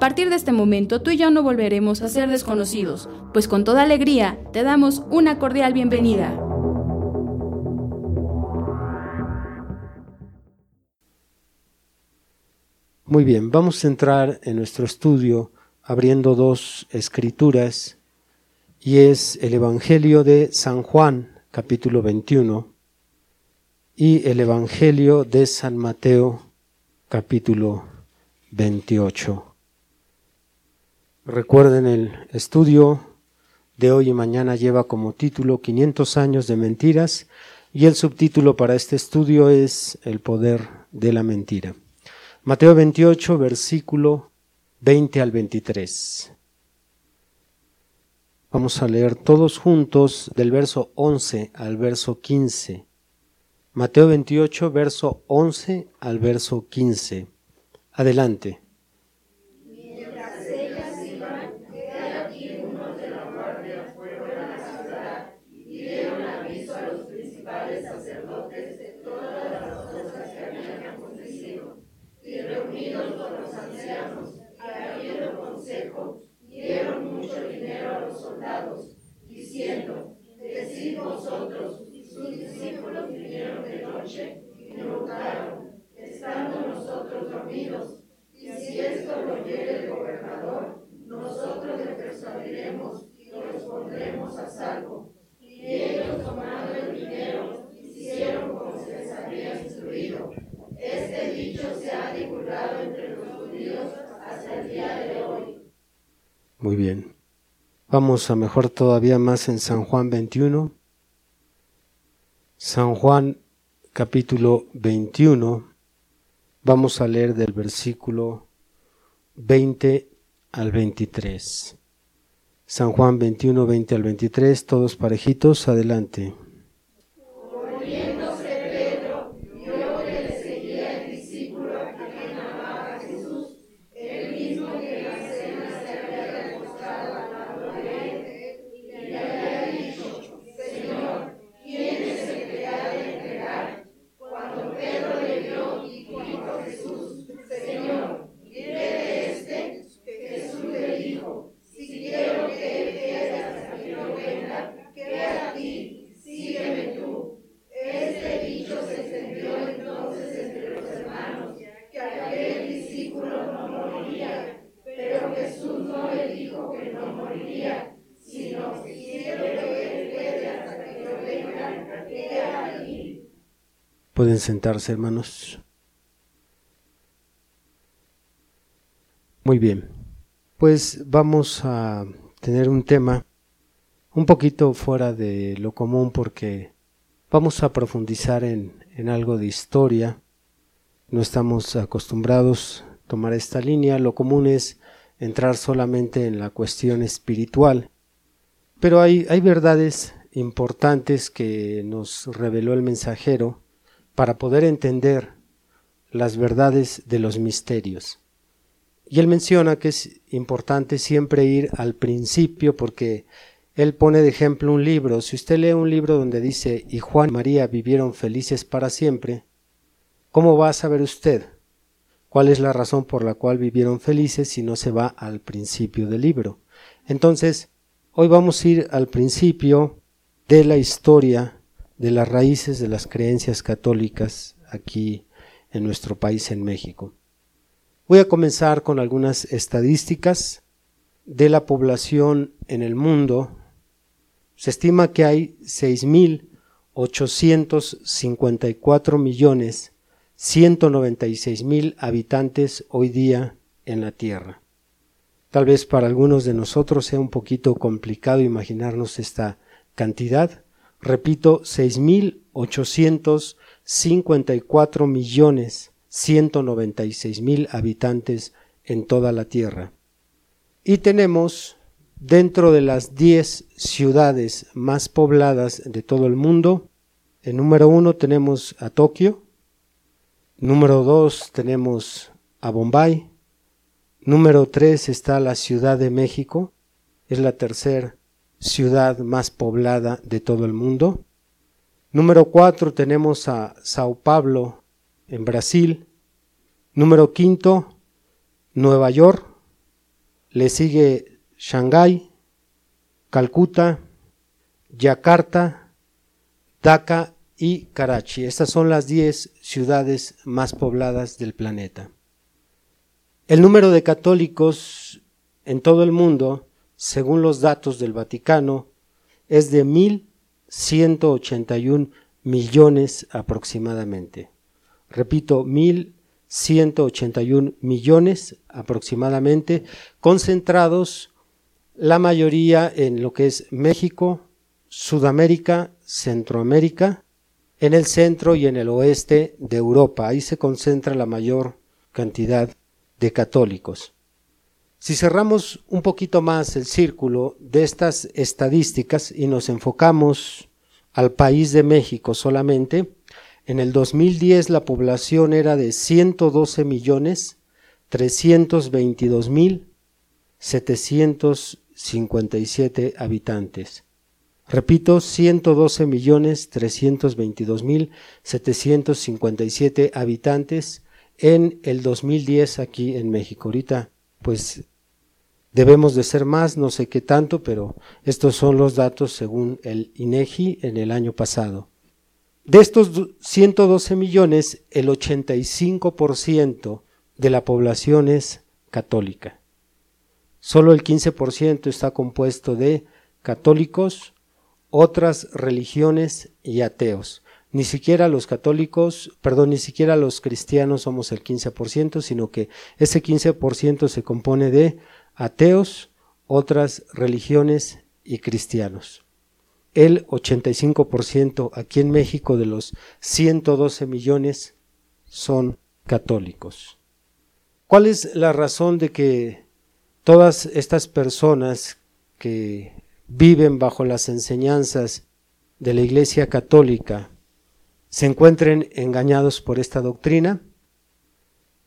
A partir de este momento tú y yo no volveremos a ser desconocidos, pues con toda alegría te damos una cordial bienvenida. Muy bien, vamos a entrar en nuestro estudio abriendo dos escrituras y es el Evangelio de San Juan, capítulo 21, y el Evangelio de San Mateo, capítulo 28. Recuerden, el estudio de hoy y mañana lleva como título 500 años de mentiras y el subtítulo para este estudio es El poder de la mentira. Mateo 28, versículo 20 al 23. Vamos a leer todos juntos del verso 11 al verso 15. Mateo 28, verso 11 al verso 15. Adelante. Vamos a mejor todavía más en San Juan 21. San Juan capítulo 21. Vamos a leer del versículo 20 al 23. San Juan 21, 20 al 23, todos parejitos, adelante. Sentarse, hermanos. Muy bien. Pues vamos a tener un tema un poquito fuera de lo común porque vamos a profundizar en, en algo de historia. No estamos acostumbrados a tomar esta línea. Lo común es entrar solamente en la cuestión espiritual. Pero hay, hay verdades importantes que nos reveló el mensajero para poder entender las verdades de los misterios. Y él menciona que es importante siempre ir al principio porque él pone de ejemplo un libro. Si usted lee un libro donde dice y Juan y María vivieron felices para siempre, ¿cómo va a saber usted cuál es la razón por la cual vivieron felices si no se va al principio del libro? Entonces, hoy vamos a ir al principio de la historia de las raíces de las creencias católicas aquí en nuestro país, en México. Voy a comenzar con algunas estadísticas de la población en el mundo. Se estima que hay 6.854 millones 196 mil habitantes hoy día en la Tierra. Tal vez para algunos de nosotros sea un poquito complicado imaginarnos esta cantidad. Repito, 6.854 millones 196 mil habitantes en toda la Tierra. Y tenemos dentro de las 10 ciudades más pobladas de todo el mundo, en número uno tenemos a Tokio, número dos tenemos a Bombay, Número 3 está la Ciudad de México, es la tercera ciudad más poblada de todo el mundo. Número 4 tenemos a Sao Paulo en Brasil. Número 5 Nueva York. Le sigue Shanghái, Calcuta, Yakarta, Dhaka y Karachi. Estas son las 10 ciudades más pobladas del planeta. El número de católicos en todo el mundo, según los datos del Vaticano, es de 1.181 millones aproximadamente. Repito, 1.181 millones aproximadamente, concentrados la mayoría en lo que es México, Sudamérica, Centroamérica, en el centro y en el oeste de Europa. Ahí se concentra la mayor cantidad de católicos. Si cerramos un poquito más el círculo de estas estadísticas y nos enfocamos al país de México solamente, en el 2010 la población era de 112 millones 322 mil 757 habitantes. Repito, 112 millones 322 mil 757 habitantes en el 2010 aquí en México. Ahorita, pues debemos de ser más, no sé qué tanto, pero estos son los datos según el INEGI en el año pasado. De estos 112 millones, el 85% de la población es católica. Solo el 15% está compuesto de católicos, otras religiones y ateos ni siquiera los católicos, perdón, ni siquiera los cristianos somos el 15%, sino que ese 15% se compone de ateos, otras religiones y cristianos. El 85% aquí en México de los 112 millones son católicos. ¿Cuál es la razón de que todas estas personas que viven bajo las enseñanzas de la Iglesia Católica se encuentren engañados por esta doctrina,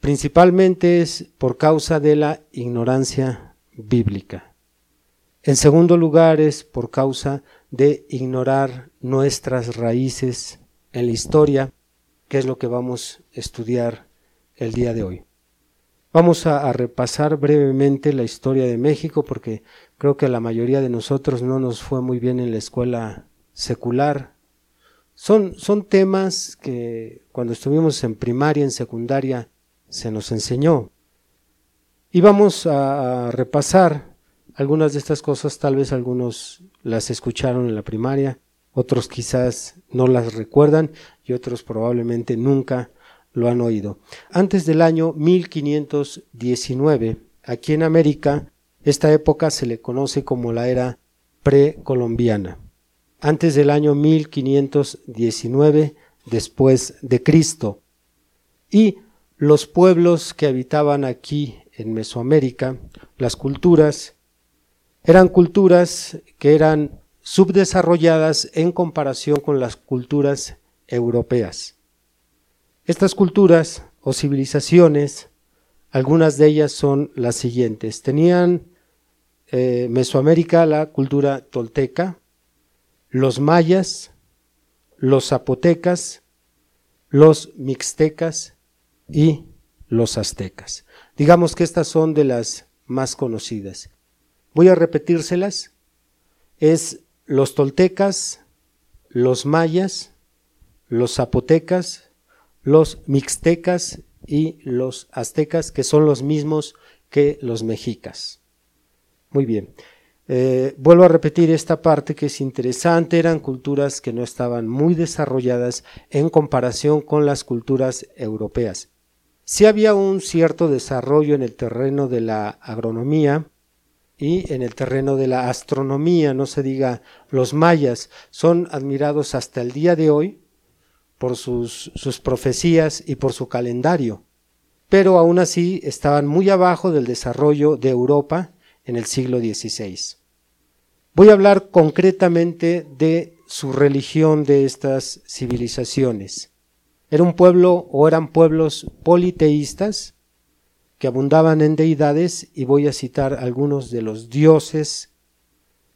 principalmente es por causa de la ignorancia bíblica. En segundo lugar es por causa de ignorar nuestras raíces en la historia, que es lo que vamos a estudiar el día de hoy. Vamos a, repasar brevemente la historia de México porque creo que la mayoría de nosotros no nos fue muy bien en la escuela secular son, son temas que cuando estuvimos en primaria, en secundaria, se nos enseñó. Y vamos a, repasar algunas de estas cosas, tal vez algunos las escucharon en la primaria, otros quizás no las recuerdan y otros probablemente nunca lo han oído. Antes del año 1519, aquí en América, esta época se le conoce como la era precolombiana antes del año 1519 después de Cristo. Y los pueblos que habitaban aquí en Mesoamérica, las culturas, eran culturas que eran subdesarrolladas en comparación con las culturas europeas. Estas culturas o civilizaciones, algunas de ellas son las siguientes. Tenían eh, Mesoamérica la cultura tolteca, los mayas, los zapotecas, los mixtecas y los aztecas. Digamos que estas son de las más conocidas. Voy a repetírselas. Es los toltecas, los mayas, los zapotecas, los mixtecas y los aztecas, que son los mismos que los mexicas. Muy bien. Eh, vuelvo a repetir esta parte que es interesante, eran culturas que no estaban muy desarrolladas en comparación con las culturas europeas. Sí había un cierto desarrollo en el terreno de la agronomía, y en el terreno de la astronomía, no se diga los mayas, son admirados hasta el día de hoy por sus, sus profecías y por su calendario, pero aún así estaban muy abajo del desarrollo de Europa en el siglo XVI. Voy a hablar concretamente de su religión de estas civilizaciones. Era un pueblo o eran pueblos politeístas que abundaban en deidades y voy a citar algunos de los dioses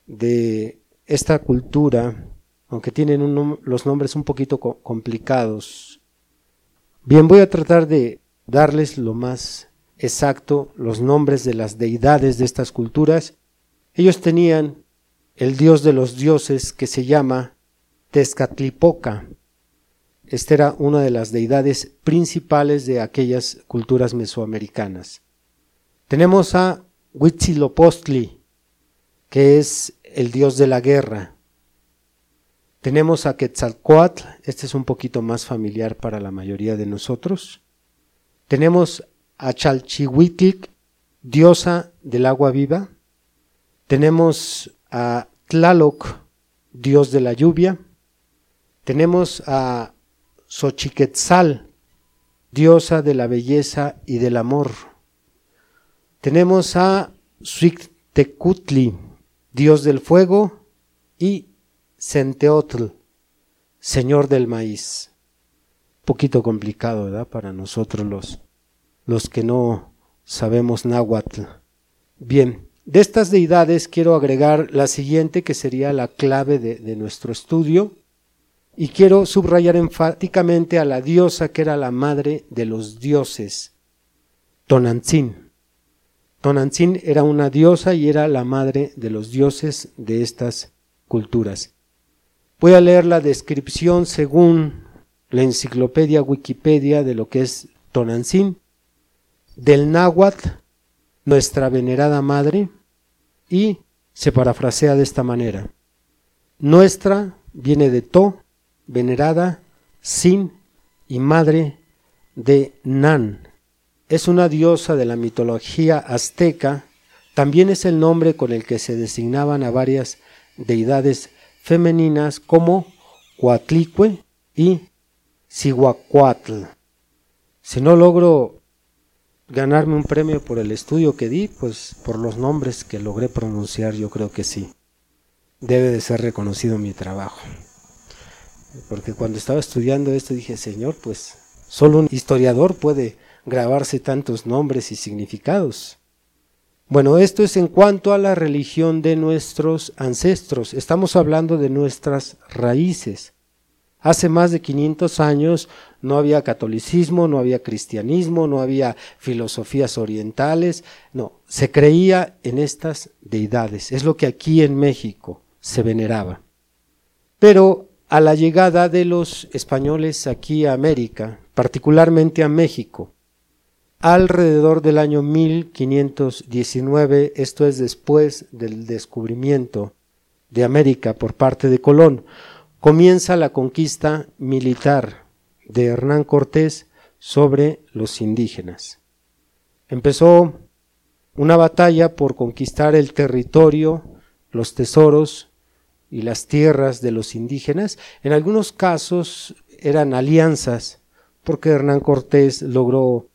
de esta cultura, aunque tienen los nombres un poquito complicados. Bien, voy a tratar de darles lo más exacto los nombres de las deidades de estas culturas. Ellos tenían el dios de los dioses que se llama Tezcatlipoca. Esta era una de las deidades principales de aquellas culturas mesoamericanas. Tenemos a Huitzilopochtli, que es el dios de la guerra. Tenemos a Quetzalcoatl, este es un poquito más familiar para la mayoría de nosotros. Tenemos a Chalchihuitl, diosa del agua viva. Tenemos a Tlaloc, dios de la lluvia. Tenemos a Xochiquetzal, diosa de la belleza y del amor. Tenemos a Suictecutli, dios del fuego, y Centeotl, señor del maíz. Poquito complicado, ¿verdad? Para nosotros los, los que no sabemos náhuatl. Bien, de estas deidades quiero agregar la siguiente que sería la clave de, nuestro estudio y quiero subrayar enfáticamente a la diosa que era la madre de los dioses, Tonantzin. Tonantzin era una diosa y era la madre de los dioses de estas culturas. Voy a leer la descripción según la enciclopedia Wikipedia de lo que es Tonantzin, del náhuatl, nuestra venerada madre, y se parafrasea de esta manera. Nuestra viene de To, venerada, Sin y madre de Nan. Es una diosa de la mitología azteca, también es el nombre con el que se designaban a varias deidades femeninas como Coatlicue y Cihuacuatl. Si no logro ganarme un premio por el estudio que di, pues por los nombres que logré pronunciar, yo creo que sí. Debe de ser reconocido mi trabajo. Porque cuando estaba estudiando esto dije, Señor, pues solo un historiador puede grabarse tantos nombres y significados. Bueno, esto es en cuanto a la religión de nuestros ancestros. Estamos hablando de nuestras raíces. Hace más de 500 años no había catolicismo, no había cristianismo, no había filosofías orientales, no, se creía en estas deidades. Es lo que aquí en México se veneraba. Pero a la llegada de los españoles aquí a América, particularmente a México, alrededor del año 1519, esto es después del descubrimiento de América por parte de Colón, comienza la conquista militar de Hernán Cortés sobre los indígenas. Empezó una batalla por conquistar el territorio, los tesoros y las tierras de los indígenas. En algunos casos eran alianzas, porque Hernán Cortés logró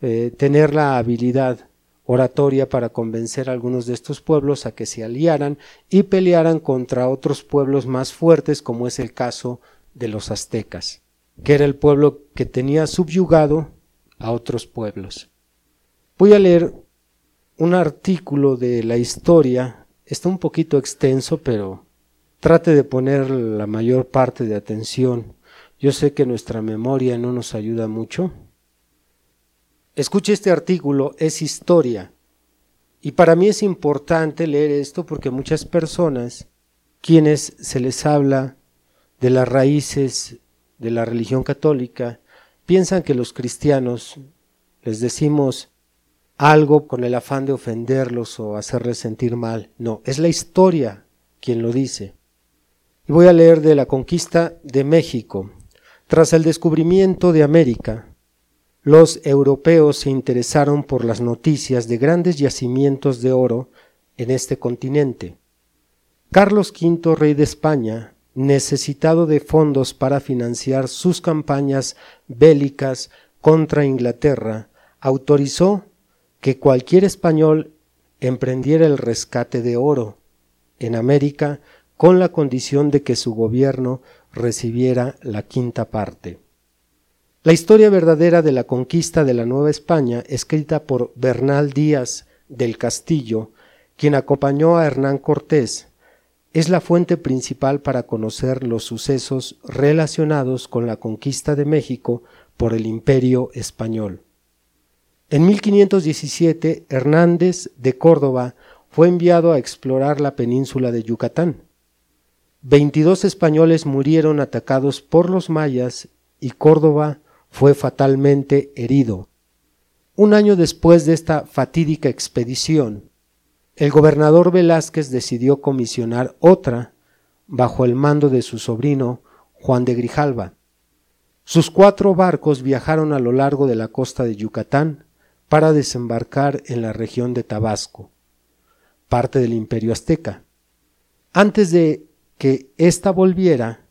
eh, tener la habilidad oratoria para convencer a algunos de estos pueblos a que se aliaran y pelearan contra otros pueblos más fuertes, como es el caso de los aztecas, que era el pueblo que tenía subyugado a otros pueblos. Voy a leer un artículo de la historia, está un poquito extenso, pero trate de poner la mayor parte de atención. Yo sé que nuestra memoria no nos ayuda mucho, Escuche este artículo, es historia. Y para mí es importante leer esto porque muchas personas, quienes se les habla de las raíces de la religión católica, piensan que los cristianos les decimos algo con el afán de ofenderlos o hacerles sentir mal. No, es la historia quien lo dice. Voy a leer de la conquista de México. Tras el descubrimiento de América, los europeos se interesaron por las noticias de grandes yacimientos de oro en este continente. Carlos V, rey de España, necesitado de fondos para financiar sus campañas bélicas contra Inglaterra, autorizó que cualquier español emprendiera el rescate de oro en América con la condición de que su gobierno recibiera la quinta parte. La historia verdadera de la conquista de la Nueva España, escrita por Bernal Díaz del Castillo, quien acompañó a Hernán Cortés, es la fuente principal para conocer los sucesos relacionados con la conquista de México por el Imperio español. En 1517, Hernández de Córdoba fue enviado a explorar la península de Yucatán. Veintidós españoles murieron atacados por los mayas y Córdoba fue fatalmente herido. Un año después de esta fatídica expedición, el gobernador Velázquez decidió comisionar otra bajo el mando de su sobrino Juan de Grijalva. Sus cuatro barcos viajaron a lo largo de la costa de Yucatán para desembarcar en la región de Tabasco, parte del imperio azteca. Antes de que ésta volviera,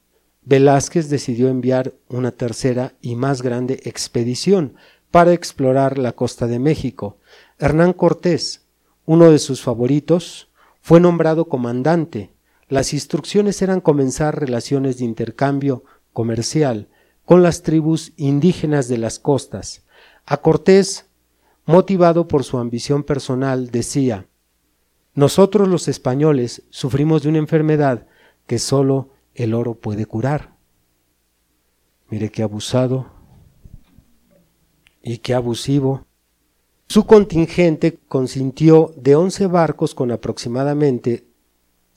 Velázquez decidió enviar una tercera y más grande expedición para explorar la costa de México. Hernán Cortés, uno de sus favoritos, fue nombrado comandante. Las instrucciones eran comenzar relaciones de intercambio comercial con las tribus indígenas de las costas. A Cortés, motivado por su ambición personal, decía Nosotros los españoles sufrimos de una enfermedad que sólo el oro puede curar. Mire qué abusado y qué abusivo. Su contingente consintió de 11 barcos con aproximadamente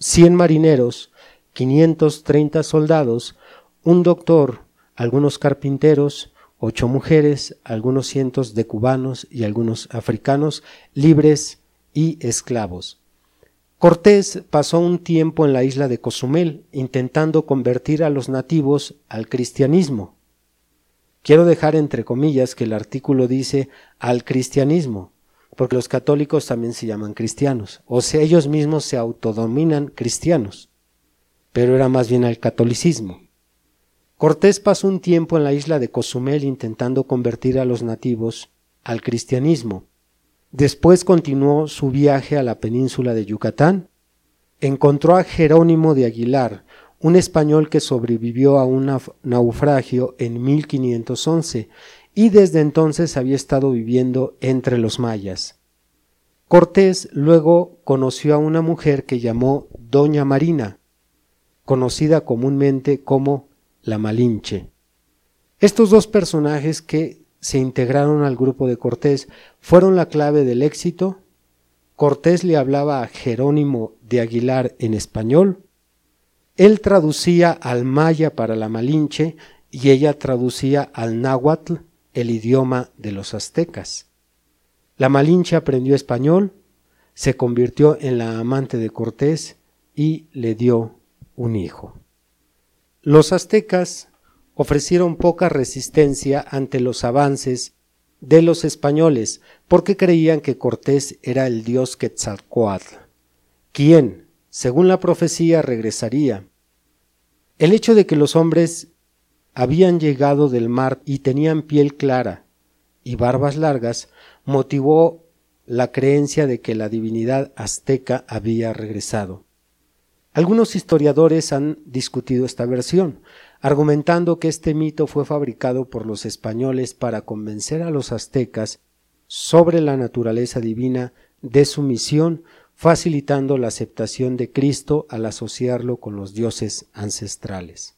100 marineros, 530 soldados, un doctor, algunos carpinteros, ocho mujeres, algunos cientos de cubanos y algunos africanos, libres y esclavos. Cortés pasó un tiempo en la isla de Cozumel intentando convertir a los nativos al cristianismo. Quiero dejar entre comillas que el artículo dice al cristianismo, porque los católicos también se llaman cristianos, o sea, ellos mismos se autodominan cristianos, pero era más bien al catolicismo. Cortés pasó un tiempo en la isla de Cozumel intentando convertir a los nativos al cristianismo, Después continuó su viaje a la península de Yucatán. Encontró a Jerónimo de Aguilar, un español que sobrevivió a un naufragio en 1511 y desde entonces había estado viviendo entre los mayas. Cortés luego conoció a una mujer que llamó Doña Marina, conocida comúnmente como la Malinche. Estos dos personajes que se integraron al grupo de Cortés fueron la clave del éxito. Cortés le hablaba a Jerónimo de Aguilar en español, él traducía al maya para la Malinche y ella traducía al náhuatl, el idioma de los aztecas. La Malinche aprendió español, se convirtió en la amante de Cortés y le dio un hijo. Los aztecas ofrecieron poca resistencia ante los avances de los españoles porque creían que Cortés era el dios Quetzalcoatl, quien, según la profecía, regresaría. El hecho de que los hombres habían llegado del mar y tenían piel clara y barbas largas motivó la creencia de que la divinidad azteca había regresado. Algunos historiadores han discutido esta versión, argumentando que este mito fue fabricado por los españoles para convencer a los aztecas sobre la naturaleza divina de su misión, facilitando la aceptación de Cristo al asociarlo con los dioses ancestrales.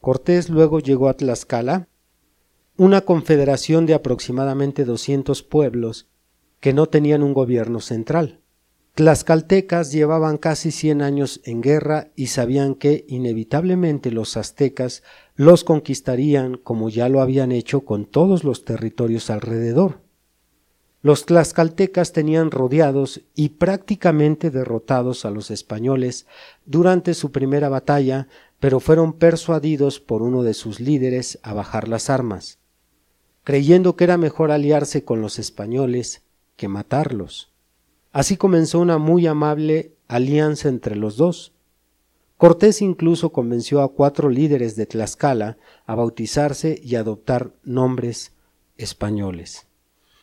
Cortés luego llegó a Tlaxcala, una confederación de aproximadamente 200 pueblos que no tenían un gobierno central. Tlaxcaltecas llevaban casi cien años en guerra y sabían que inevitablemente los aztecas los conquistarían como ya lo habían hecho con todos los territorios alrededor. Los tlaxcaltecas tenían rodeados y prácticamente derrotados a los españoles durante su primera batalla, pero fueron persuadidos por uno de sus líderes a bajar las armas, creyendo que era mejor aliarse con los españoles que matarlos. Así comenzó una muy amable alianza entre los dos. Cortés incluso convenció a cuatro líderes de Tlaxcala a bautizarse y adoptar nombres españoles.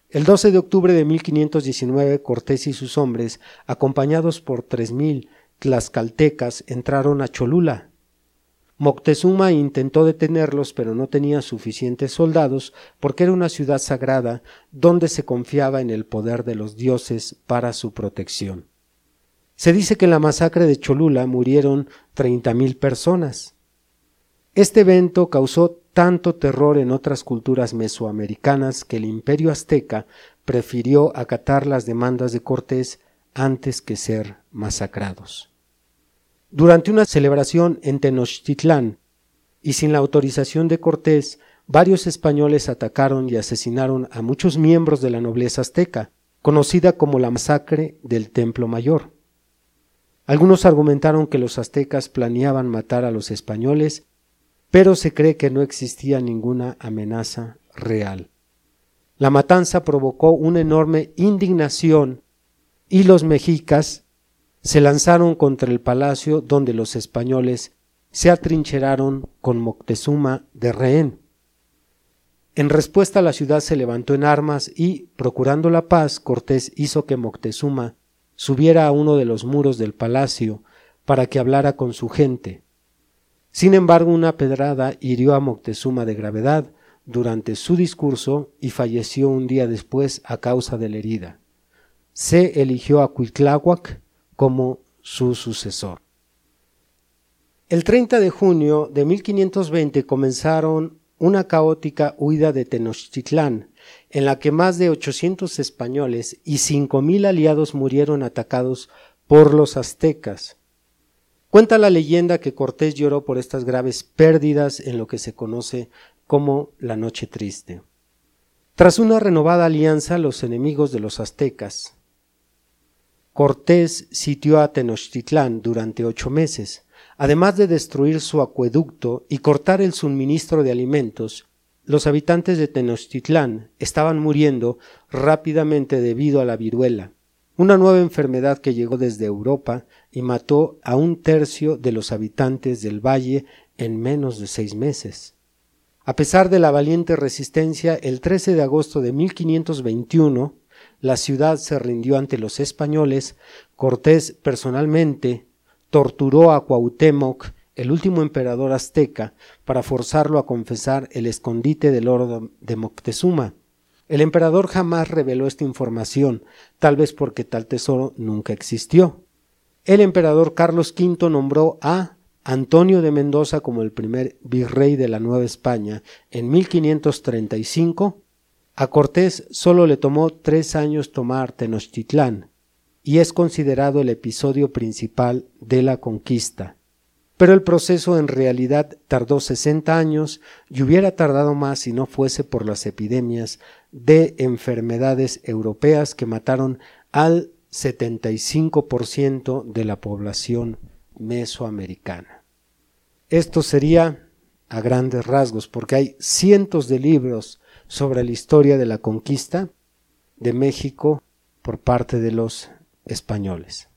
El 12 de octubre de 1519, Cortés y sus hombres, acompañados por tres mil tlaxcaltecas, entraron a Cholula. Moctezuma intentó detenerlos, pero no tenía suficientes soldados porque era una ciudad sagrada donde se confiaba en el poder de los dioses para su protección. Se dice que en la masacre de Cholula murieron treinta mil personas. Este evento causó tanto terror en otras culturas mesoamericanas que el imperio azteca prefirió acatar las demandas de Cortés antes que ser masacrados. Durante una celebración en Tenochtitlán y sin la autorización de Cortés, varios españoles atacaron y asesinaron a muchos miembros de la nobleza azteca, conocida como la masacre del Templo Mayor. Algunos argumentaron que los aztecas planeaban matar a los españoles pero se cree que no existía ninguna amenaza real. La matanza provocó una enorme indignación y los mexicas se lanzaron contra el palacio donde los españoles se atrincheraron con Moctezuma de rehén. En respuesta la ciudad se levantó en armas y, procurando la paz, Cortés hizo que Moctezuma subiera a uno de los muros del palacio para que hablara con su gente. Sin embargo, una pedrada hirió a Moctezuma de gravedad durante su discurso y falleció un día después a causa de la herida. Se eligió a Cuitláhuac como su sucesor. El 30 de junio de 1520 comenzaron una caótica huida de Tenochtitlán, en la que más de 800 españoles y 5.000 aliados murieron atacados por los aztecas, Cuenta la leyenda que Cortés lloró por estas graves pérdidas en lo que se conoce como la Noche Triste. Tras una renovada alianza, los enemigos de los aztecas, Cortés sitió a Tenochtitlán durante ocho meses, además de destruir su acueducto y cortar el suministro de alimentos. Los habitantes de Tenochtitlán estaban muriendo rápidamente debido a la viruela, una nueva enfermedad que llegó desde Europa y mató a un tercio de los habitantes del valle en menos de seis meses. A pesar de la valiente resistencia, el 13 de agosto de 1521, la ciudad se rindió ante los españoles. Cortés personalmente torturó a Cuauhtémoc, el último emperador azteca, para forzarlo a confesar el escondite del oro de Moctezuma. El emperador jamás reveló esta información, tal vez porque tal tesoro nunca existió. El emperador Carlos V nombró a Antonio de Mendoza como el primer virrey de la Nueva España en 1535. A Cortés solo le tomó tres años tomar Tenochtitlán y es considerado el episodio principal de la conquista pero el proceso en realidad tardó 60 años y hubiera tardado más si no fuese por las epidemias de enfermedades europeas que mataron al 75% de la población mesoamericana. Esto sería a grandes rasgos, porque hay cientos de libros sobre la historia de la conquista de México por parte de los españoles.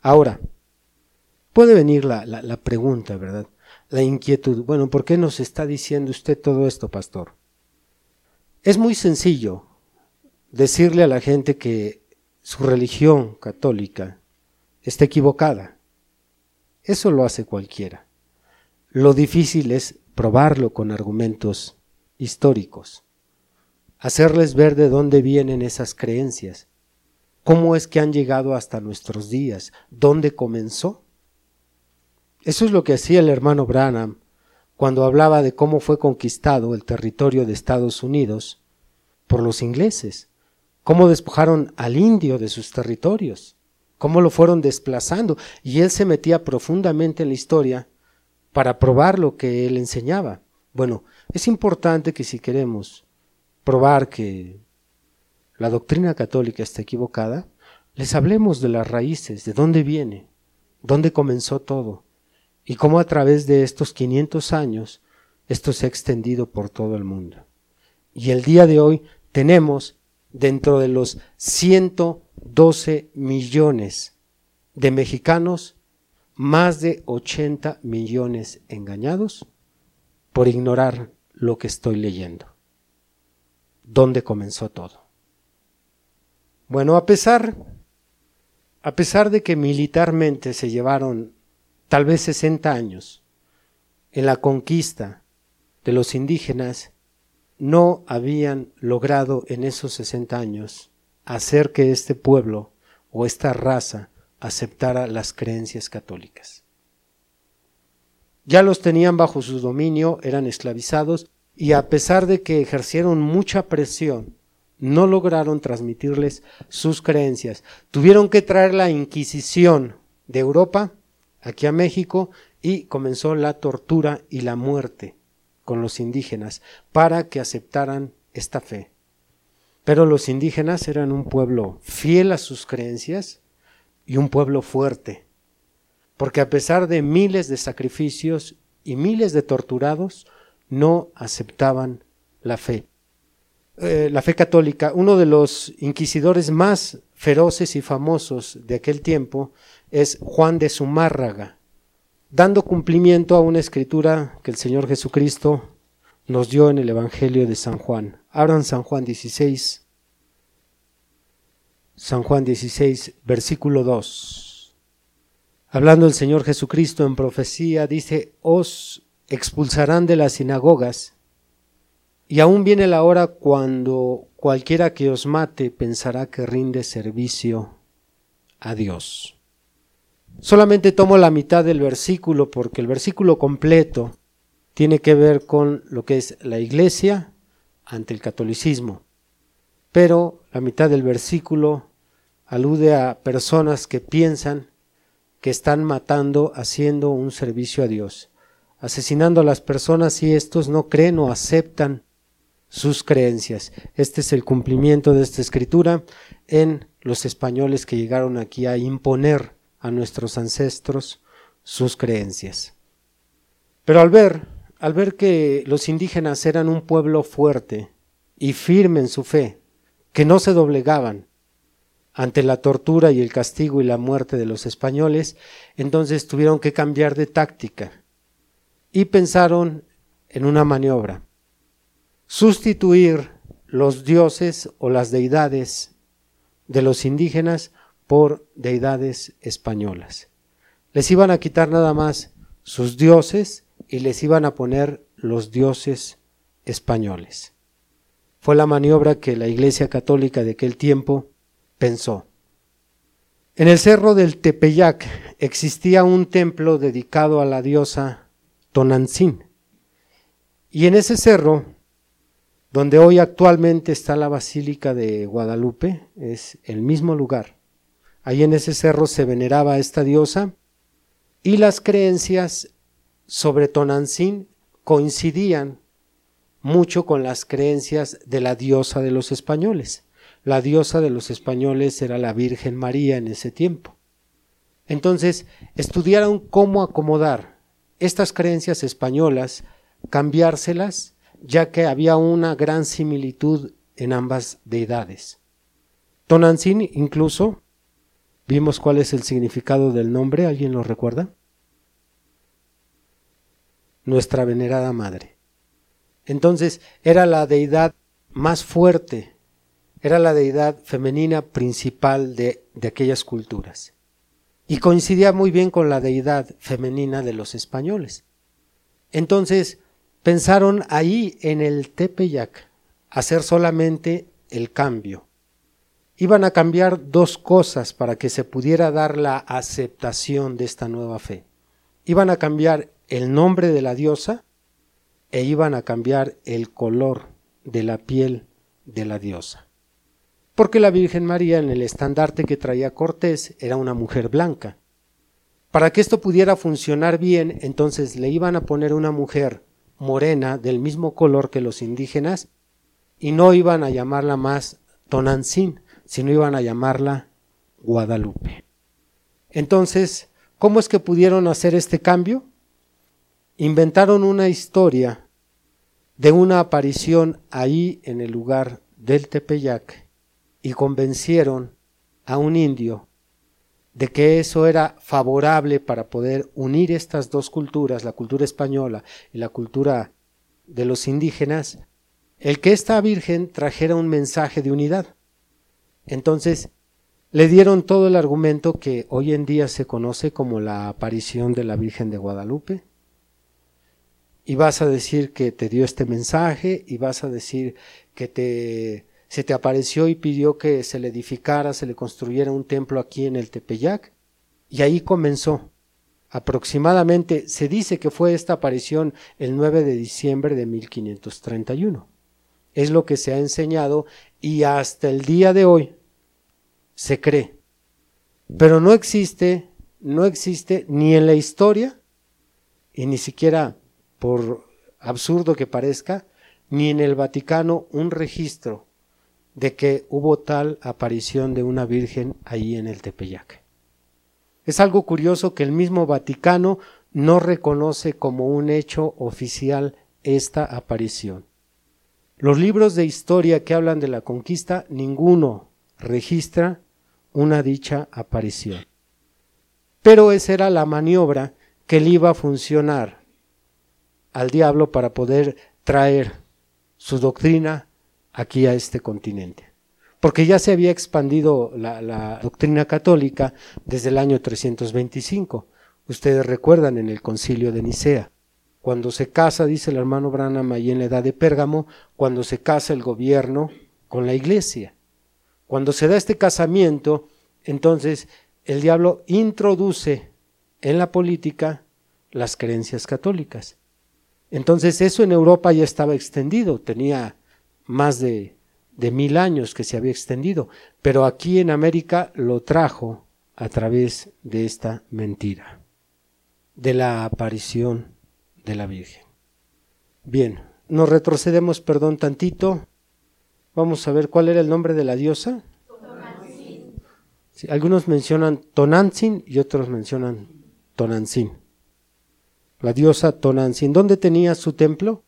Ahora, puede venir la, la, pregunta, ¿verdad? La inquietud. Bueno, ¿por qué nos está diciendo usted todo esto, pastor? Es muy sencillo decirle a la gente que su religión católica está equivocada. Eso lo hace cualquiera. Lo difícil es probarlo con argumentos históricos, hacerles ver de dónde vienen esas creencias, cómo es que han llegado hasta nuestros días, dónde comenzó eso es lo que hacía el hermano Branham cuando hablaba de cómo fue conquistado el territorio de Estados Unidos por los ingleses, cómo despojaron al indio de sus territorios, cómo lo fueron desplazando, y él se metía profundamente en la historia para probar lo que él enseñaba. Bueno, es importante que si queremos probar que la doctrina católica está equivocada, les hablemos de las raíces, de dónde viene, dónde comenzó todo, y cómo a través de estos 500 años esto se ha extendido por todo el mundo. Y el día de hoy tenemos dentro de los 12 millones de mexicanos, más de 80 millones engañados por ignorar lo que estoy leyendo. ¿Dónde comenzó todo? Bueno, a pesar, a pesar de que militarmente se llevaron tal vez 60 años en la conquista de los indígenas, no habían logrado en esos 60 años hacer que este pueblo o esta raza aceptara las creencias católicas. Ya los tenían bajo su dominio, eran esclavizados y a pesar de que ejercieron mucha presión, no lograron transmitirles sus creencias. Tuvieron que traer la Inquisición de Europa aquí a México y comenzó la tortura y la muerte con los indígenas para que aceptaran esta fe. Pero los indígenas eran un pueblo fiel a sus creencias y un pueblo fuerte, porque a pesar de miles de sacrificios y miles de torturados, no aceptaban la fe. Eh, la fe católica, uno de los inquisidores más feroces y famosos de aquel tiempo es Juan de Zumárraga, dando cumplimiento a una escritura que el Señor Jesucristo nos dio en el Evangelio de San Juan. Abran San Juan 16. San Juan 16, versículo 2. Hablando el Señor Jesucristo en profecía, dice, os expulsarán de las sinagogas, y aún viene la hora cuando cualquiera que os mate pensará que rinde servicio a Dios. Solamente tomo la mitad del versículo porque el versículo completo tiene que ver con lo que es la iglesia ante el catolicismo. Pero la mitad del versículo alude a personas que piensan que están matando haciendo un servicio a Dios asesinando a las personas y estos no creen o aceptan sus creencias. Este es el cumplimiento de esta escritura en los españoles que llegaron aquí a imponer a nuestros ancestros sus creencias. Pero al ver, al ver que los indígenas eran un pueblo fuerte y firme en su fe, que no se doblegaban ante la tortura y el castigo y la muerte de los españoles, entonces tuvieron que cambiar de táctica y pensaron en una maniobra, sustituir los dioses o las deidades de los indígenas por deidades españolas. Les iban a quitar nada más sus dioses y les iban a poner los dioses españoles. Fue la maniobra que la Iglesia Católica de aquel tiempo pensó. En el cerro del Tepeyac existía un templo dedicado a la diosa Tonantzin. Y en ese cerro, donde hoy actualmente está la Basílica de Guadalupe, es el mismo lugar. Ahí en ese cerro se veneraba esta diosa y las creencias sobre Tonantzin coincidían mucho con las creencias de la diosa de los españoles. La diosa de los españoles era la Virgen María en ese tiempo. Entonces, estudiaron cómo acomodar estas creencias españolas, cambiárselas, ya que había una gran similitud en ambas deidades. Tonantzin incluso, vimos cuál es el significado del nombre, ¿alguien lo recuerda? Nuestra venerada madre. Entonces era la deidad más fuerte, era la deidad femenina principal de, de aquellas culturas y coincidía muy bien con la deidad femenina de los españoles. Entonces pensaron ahí en el Tepeyac hacer solamente el cambio. Iban a cambiar dos cosas para que se pudiera dar la aceptación de esta nueva fe. Iban a cambiar el nombre de la diosa e iban a cambiar el color de la piel de la diosa porque la Virgen María en el estandarte que traía Cortés era una mujer blanca. Para que esto pudiera funcionar bien, entonces le iban a poner una mujer morena del mismo color que los indígenas y no iban a llamarla más Tonantzin, sino iban a llamarla Guadalupe. Entonces, ¿cómo es que pudieron hacer este cambio? Inventaron una historia de una aparición ahí en el lugar del Tepeyac y convencieron a un indio de que eso era favorable para poder unir estas dos culturas, la cultura española y la cultura de los indígenas, el que esta Virgen trajera un mensaje de unidad. Entonces, le dieron todo el argumento que hoy en día se conoce como la aparición de la Virgen de Guadalupe. Y vas a decir que te dio este mensaje y vas a decir que te, se te apareció y pidió que se le edificara, se le construyera un templo aquí en el Tepeyac. Y ahí comenzó. Aproximadamente se dice que fue esta aparición el 9 de diciembre de 1531. Es lo que se ha enseñado y hasta el día de hoy se cree. Pero no existe, no existe ni en la historia, y ni siquiera por absurdo que parezca, ni en el Vaticano un registro de que hubo tal aparición de una virgen ahí en el Tepeyac. Es algo curioso que el mismo Vaticano no reconoce como un hecho oficial esta aparición. Los libros de historia que hablan de la conquista, ninguno registra una dicha aparición. Pero esa era la maniobra que le iba a funcionar al diablo para poder traer su doctrina aquí a este continente. Porque ya se había expandido la, doctrina católica desde el año 325. Ustedes recuerdan en el concilio de Nicea. Cuando se casa, dice el hermano Branham ahí en la edad de Pérgamo, cuando se casa el gobierno con la iglesia. Cuando se da este casamiento, entonces el diablo introduce en la política las creencias católicas. Entonces eso en Europa ya estaba extendido, tenía más de, de, mil años que se había extendido, pero aquí en América lo trajo a través de esta mentira, de la aparición de la Virgen. Bien, nos retrocedemos, perdón, tantito Vamos a ver cuál era el nombre de la diosa. Sí, algunos mencionan Tonantzin y otros mencionan Tonantzin. La diosa Tonantzin. ¿Dónde tenía su templo?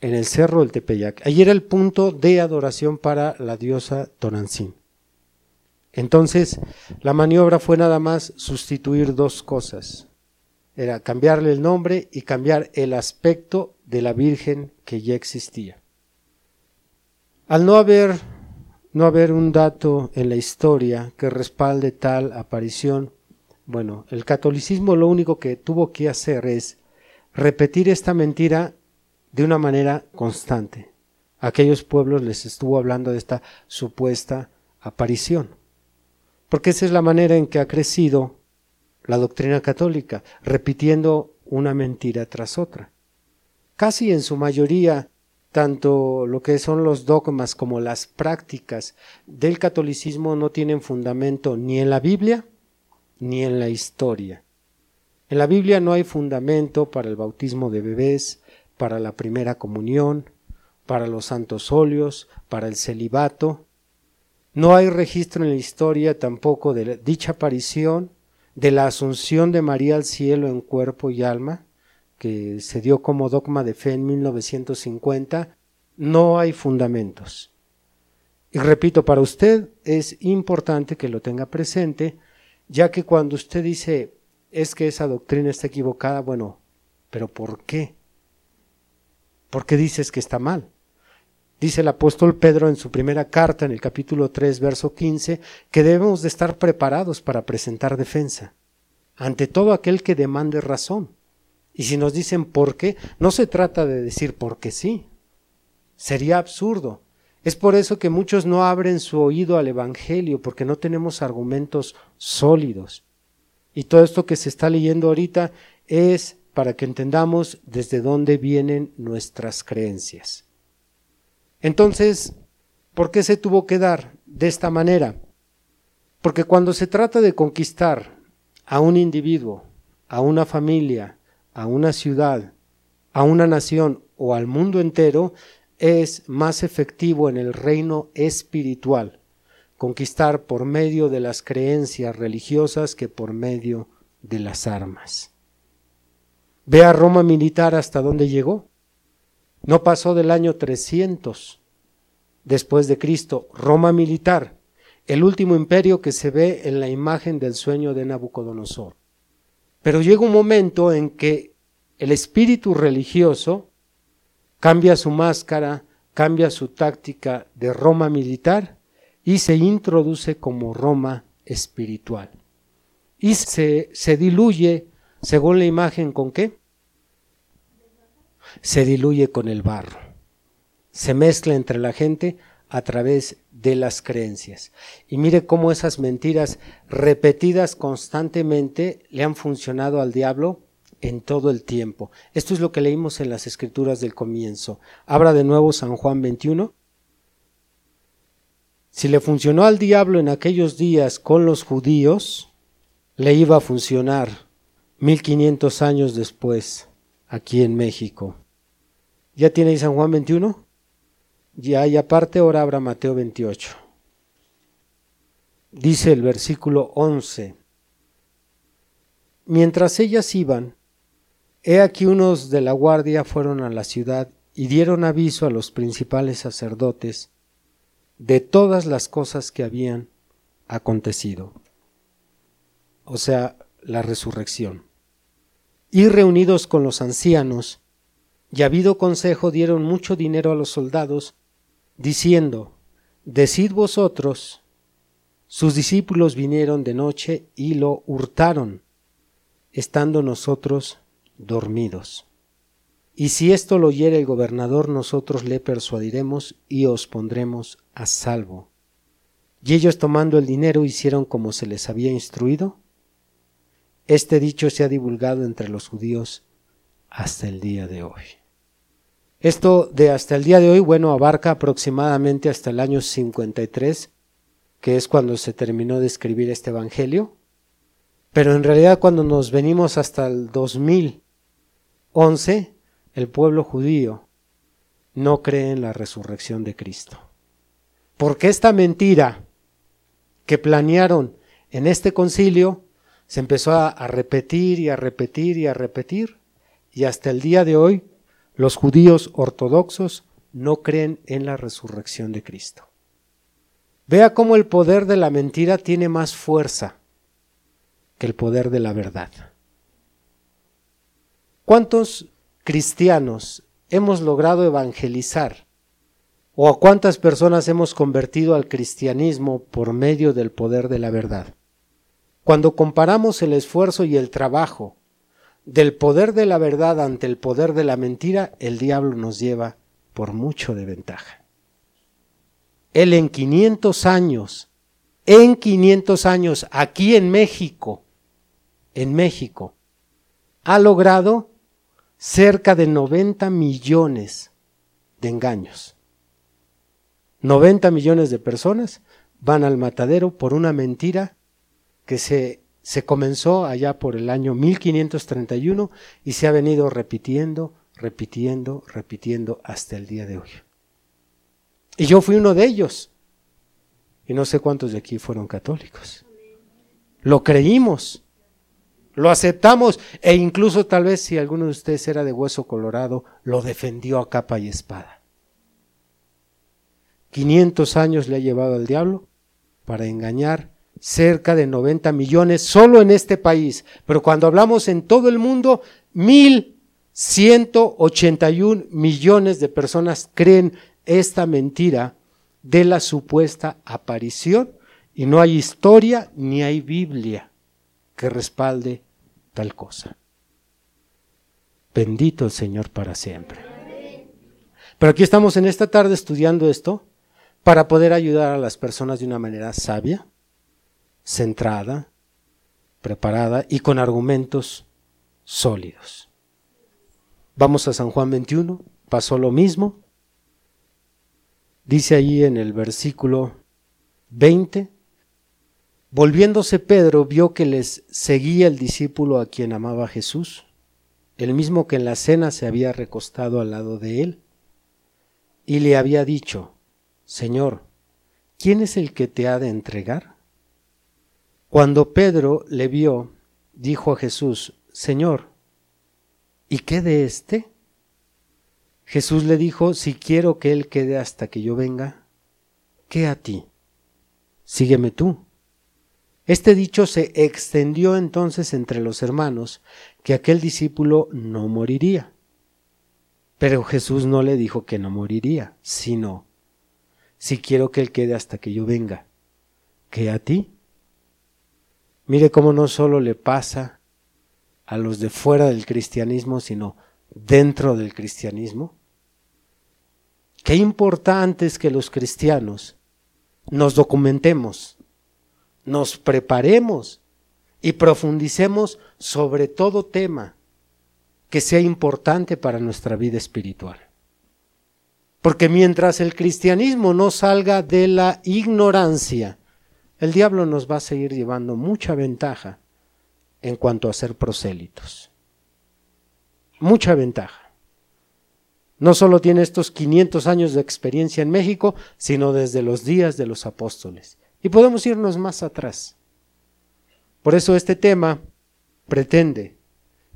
En el cerro del Tepeyac. Allí era el punto de adoración para la diosa Tonantzin. Entonces, la maniobra fue nada más sustituir dos cosas. Era cambiarle el nombre y cambiar el aspecto de la Virgen que ya existía. Al no haber, no haber un dato en la historia que respalde tal aparición, bueno, el catolicismo lo único que tuvo que hacer es repetir esta mentira de una manera constante. A aquellos pueblos les estuvo hablando de esta supuesta aparición. Porque esa es la manera en que ha crecido la doctrina católica, repitiendo una mentira tras otra. Casi en su mayoría tanto lo que son los dogmas como las prácticas del catolicismo no tienen fundamento ni en la Biblia ni en la historia. En la Biblia no hay fundamento para el bautismo de bebés, para la primera comunión, para los santos óleos, para el celibato. No hay registro en la historia tampoco de dicha aparición, de la asunción de María al cielo en cuerpo y alma, que se dio como dogma de fe en 1950, no hay fundamentos. Y repito, para usted es importante que lo tenga presente, ya que cuando usted dice es que esa doctrina está equivocada, bueno, pero ¿por qué? ¿Por qué dices que está mal? Dice el apóstol Pedro en su primera carta, en el capítulo 3, verso 15, que debemos de estar preparados para presentar defensa ante todo aquel que demande razón. Y si nos dicen por qué, no se trata de decir por qué sí. Sería absurdo. Es por eso que muchos no abren su oído al Evangelio, porque no tenemos argumentos sólidos. Y todo esto que se está leyendo ahorita es para que entendamos desde dónde vienen nuestras creencias. Entonces, ¿por qué se tuvo que dar de esta manera? Porque cuando se trata de conquistar a un individuo, a una familia, a una ciudad, a una nación o al mundo entero es más efectivo en el reino espiritual conquistar por medio de las creencias religiosas que por medio de las armas. Ve a Roma militar hasta dónde llegó. No pasó del año 300 después de Cristo. Roma militar el último imperio que se ve en la imagen del sueño de Nabucodonosor. Pero llega un momento en que el espíritu religioso cambia su máscara, cambia su táctica de Roma militar y se introduce como Roma espiritual. Y se, se diluye, según la imagen, ¿con qué? Se diluye con el barro. Se mezcla entre la gente a través de las creencias. Y mire cómo esas mentiras repetidas constantemente le han funcionado al diablo en todo el tiempo. Esto es lo que leímos en las escrituras del comienzo. Abra de nuevo San Juan 21. Si le funcionó al diablo en aquellos días con los judíos, le iba a funcionar 1500 años después aquí en México. ¿Ya tiene San Juan 21? Ya, y aparte ahora abra Mateo 28. Dice el versículo 11. Mientras ellas iban, he aquí unos de la guardia fueron a la ciudad y dieron aviso a los principales sacerdotes de todas las cosas que habían acontecido. O sea, la resurrección. Y reunidos con los ancianos, y habido consejo, dieron mucho dinero a los soldados, diciendo, Decid vosotros, sus discípulos vinieron de noche y lo hurtaron, estando nosotros dormidos. Y si esto lo oyere el gobernador, nosotros le persuadiremos y os pondremos a salvo. Y ellos tomando el dinero hicieron como se les había instruido. Este dicho se ha divulgado entre los judíos hasta el día de hoy. Esto de hasta el día de hoy, bueno, abarca aproximadamente hasta el año 53, que es cuando se terminó de escribir este Evangelio. Pero en realidad cuando nos venimos hasta el 2011, el pueblo judío no cree en la resurrección de Cristo. Porque esta mentira que planearon en este concilio se empezó a, repetir y a repetir y a repetir, y hasta el día de hoy los judíos ortodoxos no creen en la resurrección de Cristo. Vea cómo el poder de la mentira tiene más fuerza que el poder de la verdad. ¿Cuántos cristianos hemos logrado evangelizar? ¿O a cuántas personas hemos convertido al cristianismo por medio del poder de la verdad? Cuando comparamos el esfuerzo y el trabajo del poder de la verdad ante el poder de la mentira, el diablo nos lleva por mucho de ventaja. Él en 500 años, en 500 años, aquí en México, en México, ha logrado cerca de 90 millones de engaños. 90 millones de personas van al matadero por una mentira que se, se comenzó allá por el año 1531 y se ha venido repitiendo, repitiendo, repitiendo hasta el día de hoy. Y yo fui uno de ellos. Y no sé cuántos de aquí fueron católicos. Lo creímos. Lo aceptamos e incluso tal vez si alguno de ustedes era de hueso colorado, lo defendió a capa y espada. 500 años le ha llevado al diablo para engañar cerca de 90 millones solo en este país, pero cuando hablamos en todo el mundo, 1.181 millones de personas creen esta mentira de la supuesta aparición y no hay historia ni hay Biblia que respalde tal cosa. Bendito el Señor para siempre. Pero aquí estamos en esta tarde estudiando esto para poder ayudar a las personas de una manera sabia, centrada, preparada y con argumentos sólidos. Vamos a San Juan 21, pasó lo mismo. Dice ahí en el versículo 20, Volviéndose Pedro vio que les seguía el discípulo a quien amaba Jesús, el mismo que en la cena se había recostado al lado de él, y le había dicho, Señor, ¿quién es el que te ha de entregar? Cuando Pedro le vio, dijo a Jesús, Señor, ¿y qué de éste? Jesús le dijo, si quiero que él quede hasta que yo venga, ¿qué a ti? sígueme tú. Este dicho se extendió entonces entre los hermanos, que aquel discípulo no moriría. Pero Jesús no le dijo que no moriría, sino, si quiero que él quede hasta que yo venga, que a ti. Mire cómo no solo le pasa a los de fuera del cristianismo, sino dentro del cristianismo. Qué importante es que los cristianos nos documentemos, nos preparemos y profundicemos sobre todo tema que sea importante para nuestra vida espiritual. Porque mientras el cristianismo no salga de la ignorancia, el diablo nos va a seguir llevando mucha ventaja en cuanto a ser prosélitos. Mucha ventaja. No solo tiene estos 500 años de experiencia en México, sino desde los días de los apóstoles. Y podemos irnos más atrás. Por eso este tema pretende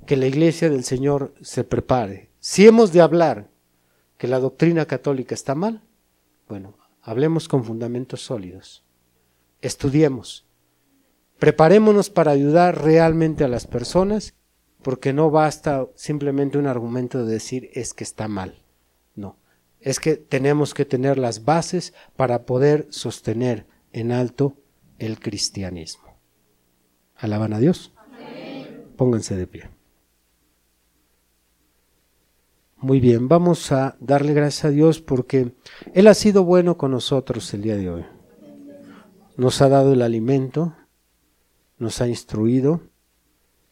que la iglesia del Señor se prepare. Si hemos de hablar que la doctrina católica está mal, bueno, hablemos con fundamentos sólidos. Estudiemos. Preparémonos para ayudar realmente a las personas, porque no basta simplemente un argumento de decir es que está mal. No, es que tenemos que tener las bases para poder sostener en alto el cristianismo. Alaban a Dios. Pónganse de pie. Muy bien, vamos a darle gracias a Dios porque Él ha sido bueno con nosotros el día de hoy. Nos ha dado el alimento, nos ha instruido,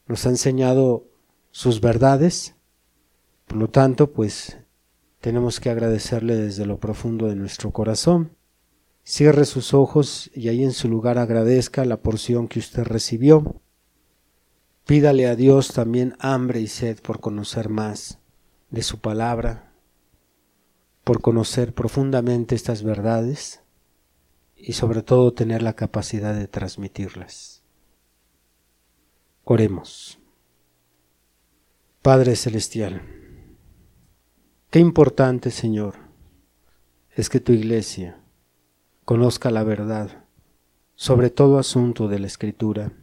nos ha enseñado sus verdades. Por lo tanto, pues tenemos que agradecerle desde lo profundo de nuestro corazón. Cierre sus ojos y ahí en su lugar agradezca la porción que usted recibió. Pídale a Dios también hambre y sed por conocer más de su palabra, por conocer profundamente estas verdades y sobre todo tener la capacidad de transmitirlas. Oremos. Padre Celestial, qué importante Señor es que tu iglesia conozca la verdad sobre todo asunto de la Escritura,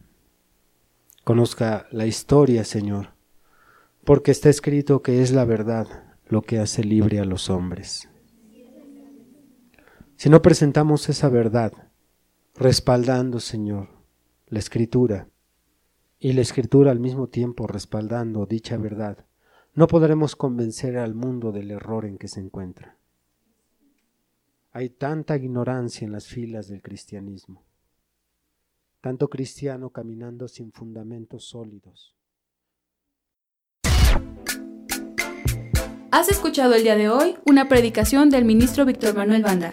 conozca la historia, Señor, porque está escrito que es la verdad lo que hace libre a los hombres. Si no presentamos esa verdad, respaldando, Señor, la escritura, y la escritura al mismo tiempo respaldando dicha verdad, no podremos convencer al mundo del error en que se encuentra. Hay tanta ignorancia en las filas del cristianismo, tanto cristiano caminando sin fundamentos sólidos Has escuchado el día de hoy una predicación del ministro Víctor Manuel Banda.